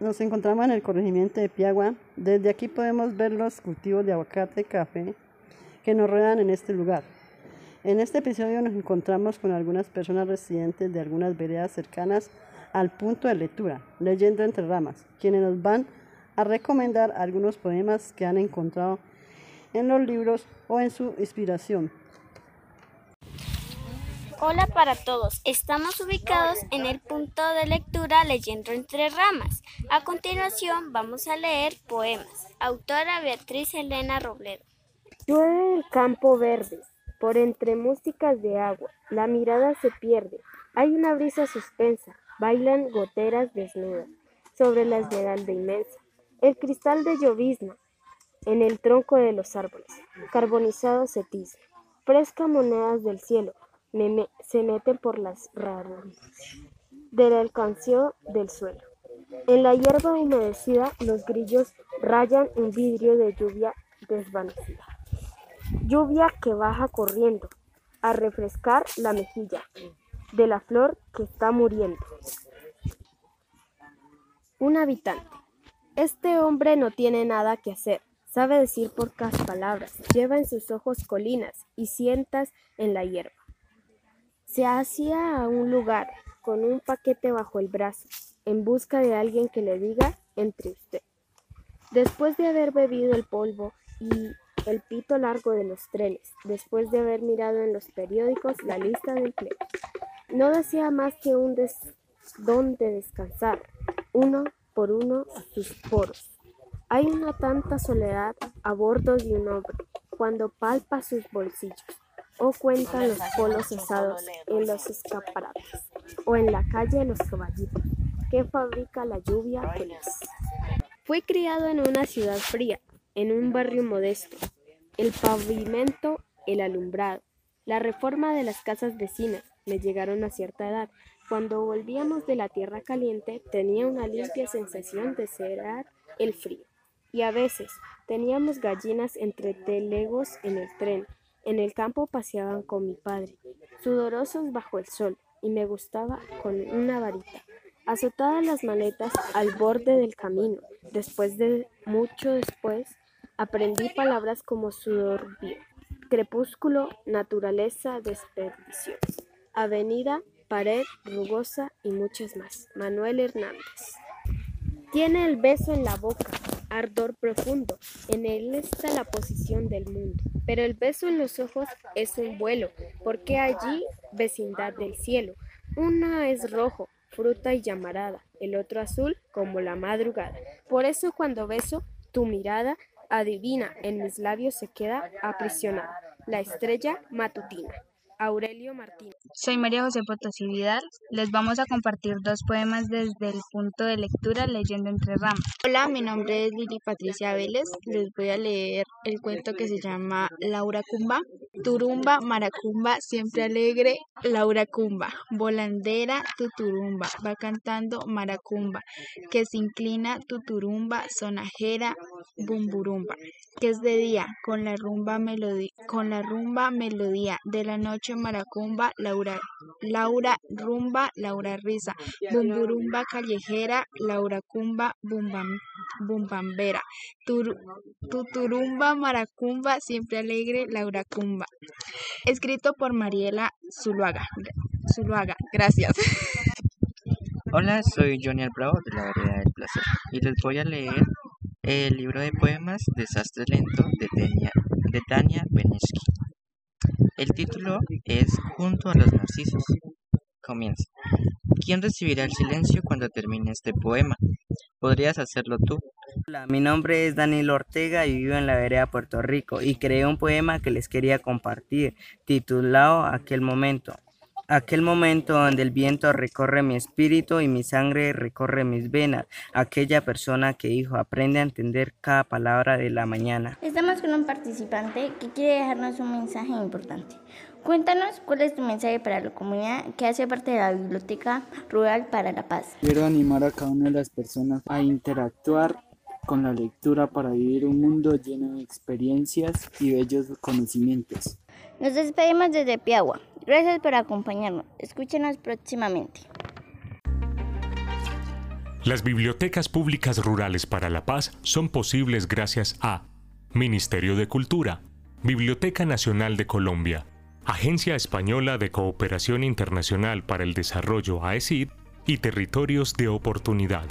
nos encontramos en el corregimiento de Piagua. Desde aquí podemos ver los cultivos de aguacate y café que nos rodean en este lugar. En este episodio nos encontramos con algunas personas residentes de algunas veredas cercanas al punto de lectura, leyendo entre ramas, quienes nos van a recomendar algunos poemas que han encontrado en los libros o en su inspiración. Hola para todos, estamos ubicados en el punto de lectura Leyendo entre ramas. A continuación vamos a leer poemas. Autora Beatriz Elena Robledo. Llueve el campo verde, por entre músicas de agua, la mirada se pierde, hay una brisa suspensa, bailan goteras desnudas sobre la esmeralda inmensa, el cristal de llovizna en el tronco de los árboles, carbonizado se fresca monedas del cielo, se meten por las ramas del alcance del suelo. En la hierba humedecida los grillos rayan un vidrio de lluvia desvanecida. Lluvia que baja corriendo a refrescar la mejilla de la flor que está muriendo. Un habitante. Este hombre no tiene nada que hacer. Sabe decir pocas palabras. Lleva en sus ojos colinas y sientas en la hierba. Se hacía a un lugar con un paquete bajo el brazo, en busca de alguien que le diga entre usted. Después de haber bebido el polvo y el pito largo de los trenes, después de haber mirado en los periódicos la lista del empleo, no desea más que un des donde descansar, uno por uno sus poros. Hay una tanta soledad a bordo de un hombre cuando palpa sus bolsillos o cuentan los polos asados en los escaparates o en la calle los caballitos que fabrica la lluvia feliz. Fui criado en una ciudad fría, en un barrio modesto. El pavimento, el alumbrado, la reforma de las casas vecinas me llegaron a cierta edad. Cuando volvíamos de la tierra caliente tenía una limpia sensación de cerrar el frío. Y a veces teníamos gallinas entre telegos en el tren en el campo paseaban con mi padre, sudorosos bajo el sol, y me gustaba con una varita. Azotadas las maletas al borde del camino. Después de mucho después, aprendí palabras como sudor crepúsculo, naturaleza, desperdicio, avenida, pared, rugosa y muchas más. Manuel Hernández. Tiene el beso en la boca, ardor profundo. En él está la posición del mundo. Pero el beso en los ojos es un vuelo, porque allí vecindad del cielo. Uno es rojo, fruta y llamarada, el otro azul como la madrugada. Por eso cuando beso tu mirada, adivina, en mis labios se queda aprisionada la estrella matutina. Aurelio Martínez. Soy María José Potosí Vidal. Les vamos a compartir dos poemas desde el punto de lectura Leyendo entre ramas. Hola, mi nombre es Lili Patricia Vélez. Les voy a leer el cuento que se llama Laura Cumba. Turumba, maracumba, siempre alegre, Laura Cumba. Volandera, tu turumba, va cantando maracumba. Que se inclina tu turumba, sonajera, bumburumba. Que es de día, con la rumba melodía, con la rumba melodía de la noche maracumba, Laura, Laura rumba, Laura risa, bumburumba callejera, Laura cumba, bumbam, bumbambera, tuturumba maracumba, siempre alegre, Laura cumba. Escrito por Mariela Zuluaga. Zuluaga, gracias. Hola, soy Johnny Bravo de la Vereda del Placer y les voy a leer el libro de poemas Desastre Lento de Tania, de Tania Benesky. El título es Junto a los Narcisos. Comienza. ¿Quién recibirá el silencio cuando termine este poema? Podrías hacerlo tú. Hola, mi nombre es Daniel Ortega y vivo en la vereda Puerto Rico y creé un poema que les quería compartir, titulado Aquel momento aquel momento donde el viento recorre mi espíritu y mi sangre recorre mis venas, aquella persona que dijo, aprende a entender cada palabra de la mañana. Estamos con un participante que quiere dejarnos un mensaje importante. Cuéntanos cuál es tu mensaje para la comunidad que hace parte de la Biblioteca Rural para la Paz. Quiero animar a cada una de las personas a interactuar con la lectura para vivir un mundo lleno de experiencias y bellos conocimientos. Nos despedimos desde Piagua. Gracias por acompañarnos. Escúchenos próximamente. Las bibliotecas públicas rurales para la paz son posibles gracias a Ministerio de Cultura, Biblioteca Nacional de Colombia, Agencia Española de Cooperación Internacional para el Desarrollo AECID y Territorios de Oportunidad.